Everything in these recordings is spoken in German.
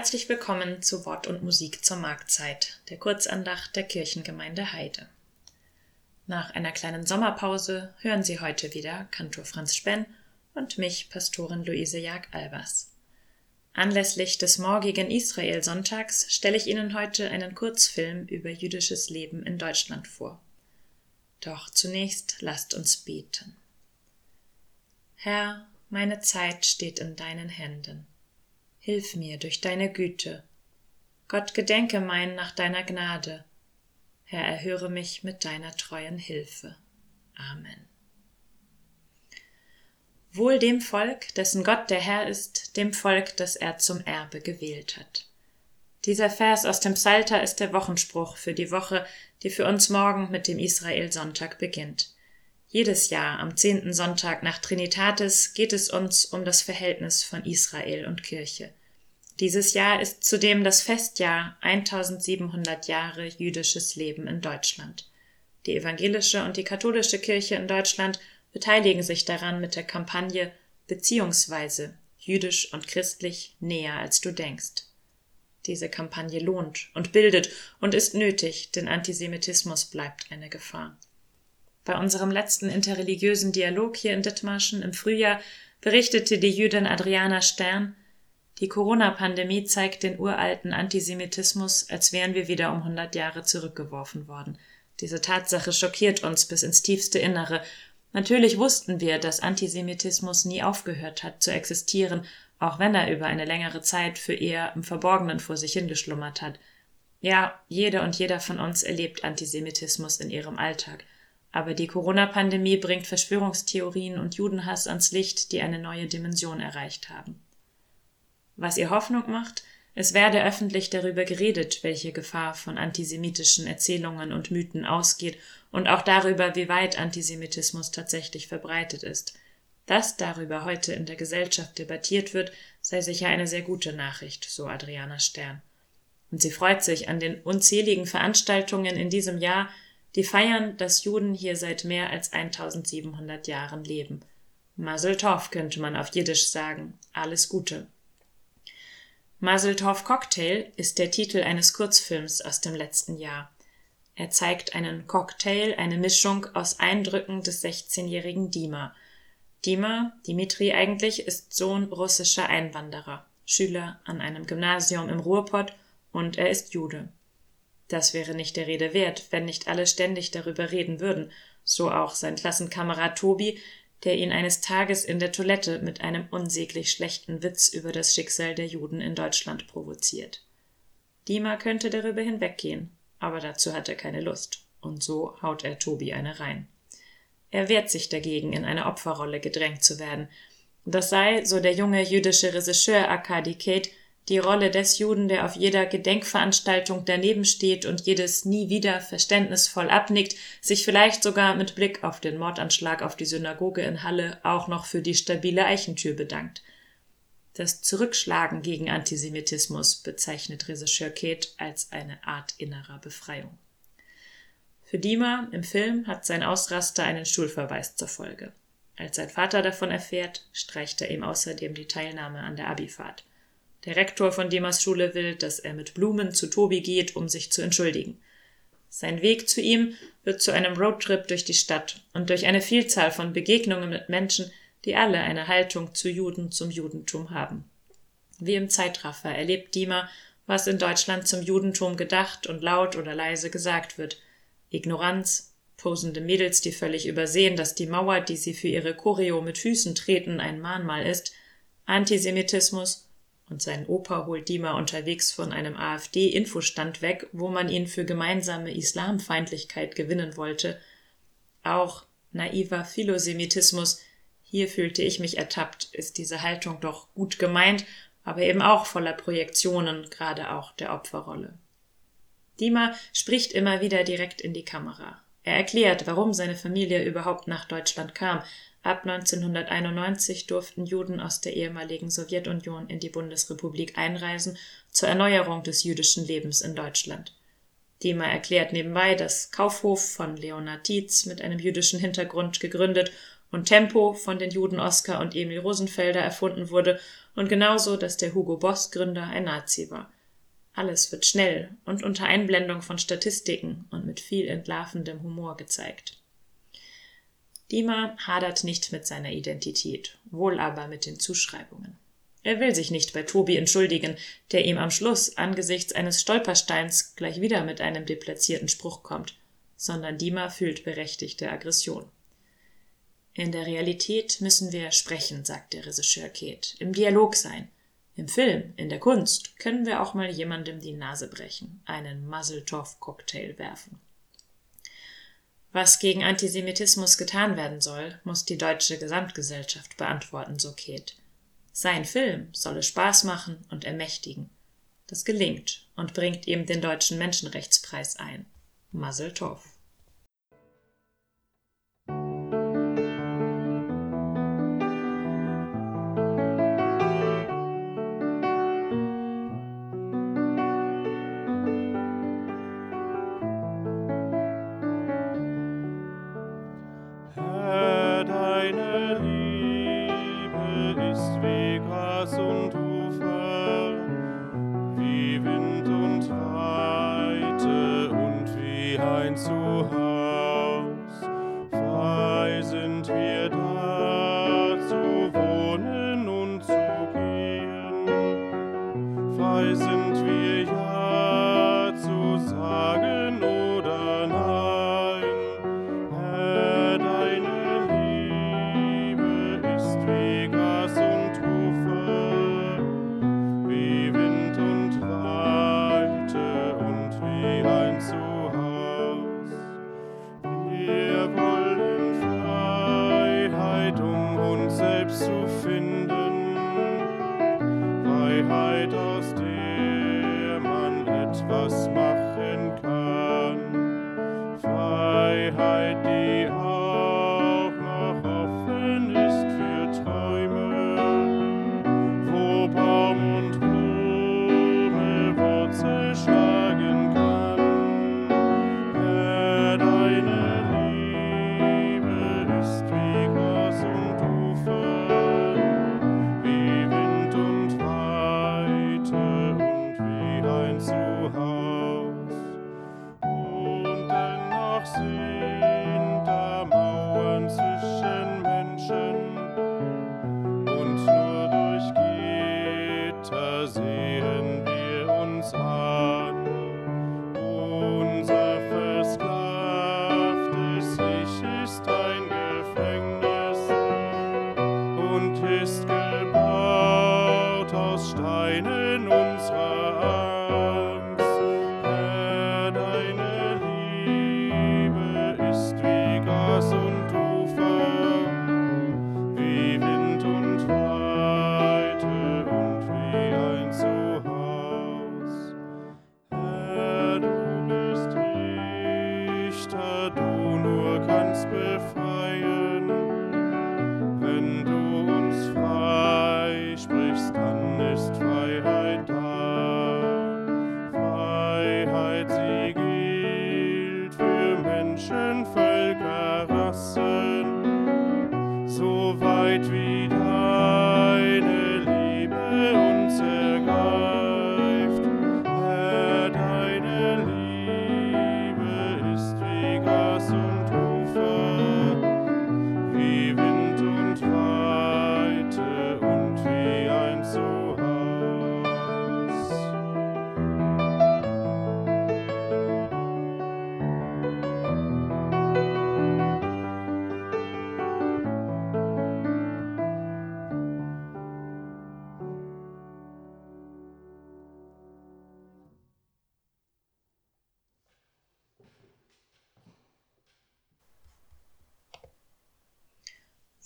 Herzlich willkommen zu Wort und Musik zur Marktzeit, der Kurzandacht der Kirchengemeinde Heide. Nach einer kleinen Sommerpause hören Sie heute wieder Kantor Franz Spenn und mich, Pastorin Luise Jag-Albers. Anlässlich des morgigen Israel-Sonntags stelle ich Ihnen heute einen Kurzfilm über jüdisches Leben in Deutschland vor. Doch zunächst lasst uns beten. Herr, meine Zeit steht in deinen Händen. Hilf mir durch deine Güte. Gott gedenke mein nach deiner Gnade. Herr, erhöre mich mit deiner treuen Hilfe. Amen. Wohl dem Volk, dessen Gott der Herr ist, dem Volk, das er zum Erbe gewählt hat. Dieser Vers aus dem Psalter ist der Wochenspruch für die Woche, die für uns morgen mit dem Israel-Sonntag beginnt. Jedes Jahr am zehnten Sonntag nach Trinitatis geht es uns um das Verhältnis von Israel und Kirche. Dieses Jahr ist zudem das Festjahr 1700 Jahre jüdisches Leben in Deutschland. Die evangelische und die katholische Kirche in Deutschland beteiligen sich daran mit der Kampagne beziehungsweise jüdisch und christlich näher als du denkst. Diese Kampagne lohnt und bildet und ist nötig, denn Antisemitismus bleibt eine Gefahr. Bei unserem letzten interreligiösen Dialog hier in Dithmarschen im Frühjahr berichtete die Jüdin Adriana Stern, die Corona-Pandemie zeigt den uralten Antisemitismus, als wären wir wieder um 100 Jahre zurückgeworfen worden. Diese Tatsache schockiert uns bis ins tiefste Innere. Natürlich wussten wir, dass Antisemitismus nie aufgehört hat zu existieren, auch wenn er über eine längere Zeit für eher im Verborgenen vor sich hingeschlummert hat. Ja, jede und jeder von uns erlebt Antisemitismus in ihrem Alltag. Aber die Corona-Pandemie bringt Verschwörungstheorien und Judenhass ans Licht, die eine neue Dimension erreicht haben. Was ihr Hoffnung macht, es werde öffentlich darüber geredet, welche Gefahr von antisemitischen Erzählungen und Mythen ausgeht und auch darüber, wie weit Antisemitismus tatsächlich verbreitet ist. Dass darüber heute in der Gesellschaft debattiert wird, sei sicher eine sehr gute Nachricht, so Adriana Stern. Und sie freut sich an den unzähligen Veranstaltungen in diesem Jahr, die feiern, dass Juden hier seit mehr als 1700 Jahren leben. Mazel Tov könnte man auf Jiddisch sagen. Alles Gute. Mazel Tov Cocktail ist der Titel eines Kurzfilms aus dem letzten Jahr. Er zeigt einen Cocktail, eine Mischung aus Eindrücken des 16-jährigen Dima. Dima, Dimitri eigentlich, ist Sohn russischer Einwanderer, Schüler an einem Gymnasium im Ruhrpott und er ist Jude. Das wäre nicht der Rede wert, wenn nicht alle ständig darüber reden würden, so auch sein Klassenkamerad Tobi, der ihn eines Tages in der Toilette mit einem unsäglich schlechten Witz über das Schicksal der Juden in Deutschland provoziert. Dima könnte darüber hinweggehen, aber dazu hat er keine Lust, und so haut er Tobi eine rein. Er wehrt sich dagegen, in eine Opferrolle gedrängt zu werden. Das sei, so der junge jüdische Regisseur Arkadi Kate, die Rolle des Juden, der auf jeder Gedenkveranstaltung daneben steht und jedes nie wieder verständnisvoll abnickt, sich vielleicht sogar mit Blick auf den Mordanschlag auf die Synagoge in Halle auch noch für die stabile Eichentür bedankt. Das Zurückschlagen gegen Antisemitismus bezeichnet Regisseur Kate als eine Art innerer Befreiung. Für Dima im Film hat sein Ausraster einen Schulverweis zur Folge. Als sein Vater davon erfährt, streicht er ihm außerdem die Teilnahme an der Abifahrt. Der Rektor von Dimas Schule will, dass er mit Blumen zu Tobi geht, um sich zu entschuldigen. Sein Weg zu ihm wird zu einem Roadtrip durch die Stadt und durch eine Vielzahl von Begegnungen mit Menschen, die alle eine Haltung zu Juden zum Judentum haben. Wie im Zeitraffer erlebt Dima, was in Deutschland zum Judentum gedacht und laut oder leise gesagt wird. Ignoranz, posende Mädels, die völlig übersehen, dass die Mauer, die sie für ihre Choreo mit Füßen treten, ein Mahnmal ist, Antisemitismus und sein Opa holt Dima unterwegs von einem AfD-Infostand weg, wo man ihn für gemeinsame Islamfeindlichkeit gewinnen wollte. Auch naiver Philosemitismus, hier fühlte ich mich ertappt, ist diese Haltung doch gut gemeint, aber eben auch voller Projektionen, gerade auch der Opferrolle. Dima spricht immer wieder direkt in die Kamera. Er erklärt, warum seine Familie überhaupt nach Deutschland kam, Ab 1991 durften Juden aus der ehemaligen Sowjetunion in die Bundesrepublik einreisen zur Erneuerung des jüdischen Lebens in Deutschland. Dima erklärt nebenbei, dass Kaufhof von Leonard Tietz mit einem jüdischen Hintergrund gegründet und Tempo von den Juden Oskar und Emil Rosenfelder erfunden wurde und genauso, dass der Hugo Boss Gründer ein Nazi war. Alles wird schnell und unter Einblendung von Statistiken und mit viel entlarvendem Humor gezeigt. Diemer hadert nicht mit seiner Identität, wohl aber mit den Zuschreibungen. Er will sich nicht bei Tobi entschuldigen, der ihm am Schluss angesichts eines Stolpersteins gleich wieder mit einem deplatzierten Spruch kommt, sondern Diemer fühlt berechtigte Aggression. In der Realität müssen wir sprechen, sagt der Regisseur Kate, im Dialog sein. Im Film, in der Kunst können wir auch mal jemandem die Nase brechen, einen Muzzle-Toff-Cocktail werfen. Was gegen Antisemitismus getan werden soll, muss die deutsche Gesamtgesellschaft beantworten, so Kate. Sein Film solle Spaß machen und ermächtigen. Das gelingt und bringt ihm den Deutschen Menschenrechtspreis ein. Mazel Tov.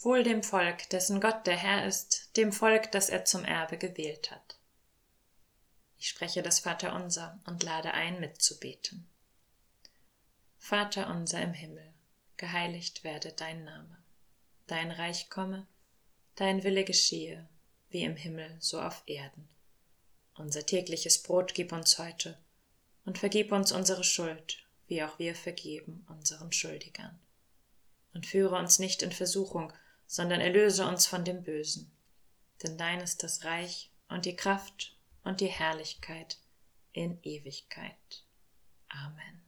Wohl dem Volk, dessen Gott der Herr ist, dem Volk, das er zum Erbe gewählt hat. Ich spreche das Vaterunser und lade ein, mitzubeten. Vater unser im Himmel, geheiligt werde dein Name. Dein Reich komme, dein Wille geschehe, wie im Himmel, so auf Erden. Unser tägliches Brot gib uns heute und vergib uns unsere Schuld, wie auch wir vergeben unseren Schuldigern. Und führe uns nicht in Versuchung, sondern erlöse uns von dem Bösen. denn dein ist das Reich und die Kraft und die Herrlichkeit in Ewigkeit. Amen.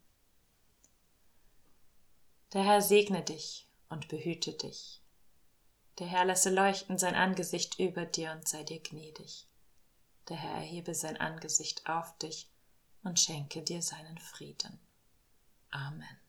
Der Herr segne dich und behüte dich. Der Herr lasse leuchten sein Angesicht über dir und sei dir gnädig. Der Herr erhebe sein Angesicht auf dich und schenke dir seinen Frieden. Amen.